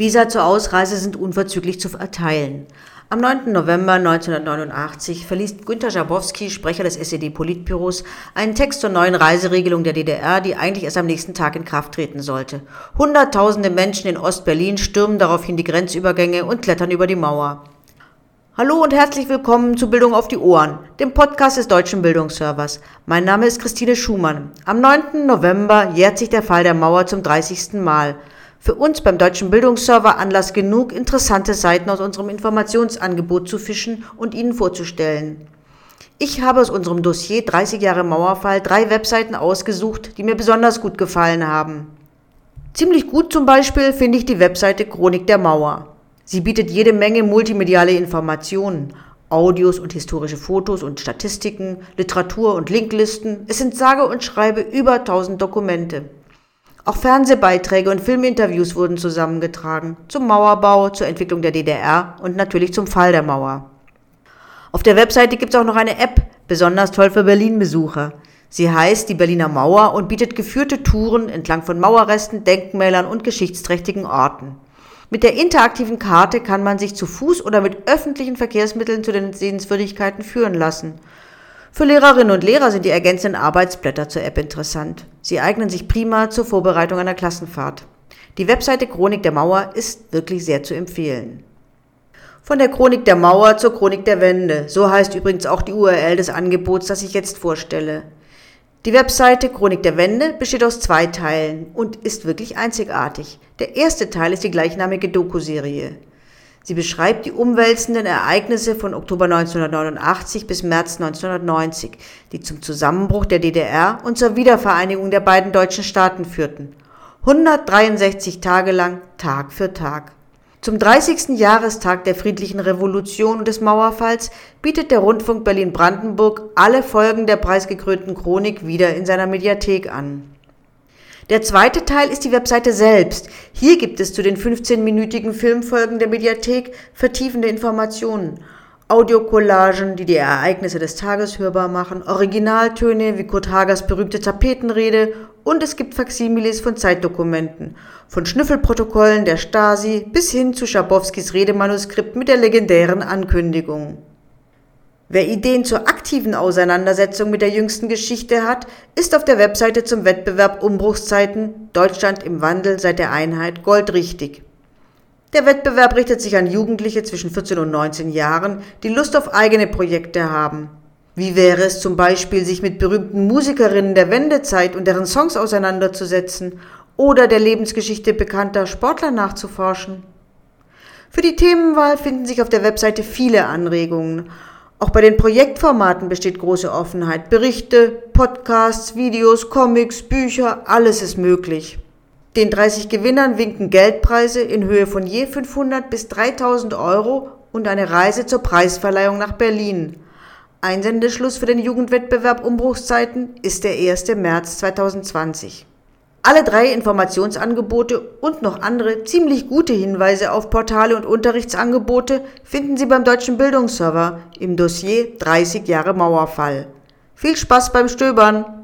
Visa zur Ausreise sind unverzüglich zu erteilen. Am 9. November 1989 verließ Günter Schabowski, Sprecher des SED-Politbüros, einen Text zur neuen Reiseregelung der DDR, die eigentlich erst am nächsten Tag in Kraft treten sollte. Hunderttausende Menschen in Ostberlin stürmen daraufhin die Grenzübergänge und klettern über die Mauer. Hallo und herzlich willkommen zu Bildung auf die Ohren, dem Podcast des Deutschen Bildungsservers. Mein Name ist Christine Schumann. Am 9. November jährt sich der Fall der Mauer zum 30. Mal. Für uns beim Deutschen Bildungsserver Anlass genug, interessante Seiten aus unserem Informationsangebot zu fischen und Ihnen vorzustellen. Ich habe aus unserem Dossier 30 Jahre Mauerfall drei Webseiten ausgesucht, die mir besonders gut gefallen haben. Ziemlich gut zum Beispiel finde ich die Webseite Chronik der Mauer. Sie bietet jede Menge multimediale Informationen, Audios und historische Fotos und Statistiken, Literatur und Linklisten. Es sind sage und schreibe über 1000 Dokumente. Auch Fernsehbeiträge und Filminterviews wurden zusammengetragen zum Mauerbau, zur Entwicklung der DDR und natürlich zum Fall der Mauer. Auf der Webseite gibt es auch noch eine App, besonders toll für Berlin-Besucher. Sie heißt die Berliner Mauer und bietet geführte Touren entlang von Mauerresten, Denkmälern und geschichtsträchtigen Orten. Mit der interaktiven Karte kann man sich zu Fuß oder mit öffentlichen Verkehrsmitteln zu den Sehenswürdigkeiten führen lassen. Für Lehrerinnen und Lehrer sind die ergänzenden Arbeitsblätter zur App interessant. Sie eignen sich prima zur Vorbereitung einer Klassenfahrt. Die Webseite Chronik der Mauer ist wirklich sehr zu empfehlen. Von der Chronik der Mauer zur Chronik der Wende. So heißt übrigens auch die URL des Angebots, das ich jetzt vorstelle. Die Webseite Chronik der Wende besteht aus zwei Teilen und ist wirklich einzigartig. Der erste Teil ist die gleichnamige Doku-Serie. Sie beschreibt die umwälzenden Ereignisse von Oktober 1989 bis März 1990, die zum Zusammenbruch der DDR und zur Wiedervereinigung der beiden deutschen Staaten führten. 163 Tage lang, Tag für Tag. Zum 30. Jahrestag der friedlichen Revolution und des Mauerfalls bietet der Rundfunk Berlin-Brandenburg alle Folgen der preisgekrönten Chronik wieder in seiner Mediathek an. Der zweite Teil ist die Webseite selbst. Hier gibt es zu den 15-minütigen Filmfolgen der Mediathek vertiefende Informationen. Audiocollagen, die die Ereignisse des Tages hörbar machen, Originaltöne wie Kurt Hagers berühmte Tapetenrede und es gibt Faksimiles von Zeitdokumenten, von Schnüffelprotokollen der Stasi bis hin zu Schabowskis Redemanuskript mit der legendären Ankündigung. Wer Ideen zur aktiven Auseinandersetzung mit der jüngsten Geschichte hat, ist auf der Webseite zum Wettbewerb Umbruchszeiten Deutschland im Wandel seit der Einheit goldrichtig. Der Wettbewerb richtet sich an Jugendliche zwischen 14 und 19 Jahren, die Lust auf eigene Projekte haben. Wie wäre es zum Beispiel, sich mit berühmten Musikerinnen der Wendezeit und deren Songs auseinanderzusetzen oder der Lebensgeschichte bekannter Sportler nachzuforschen? Für die Themenwahl finden sich auf der Webseite viele Anregungen auch bei den Projektformaten besteht große Offenheit. Berichte, Podcasts, Videos, Comics, Bücher, alles ist möglich. Den 30 Gewinnern winken Geldpreise in Höhe von je 500 bis 3000 Euro und eine Reise zur Preisverleihung nach Berlin. Einsendeschluss für den Jugendwettbewerb Umbruchszeiten ist der 1. März 2020. Alle drei Informationsangebote und noch andere ziemlich gute Hinweise auf Portale und Unterrichtsangebote finden Sie beim Deutschen Bildungsserver im Dossier 30 Jahre Mauerfall. Viel Spaß beim Stöbern!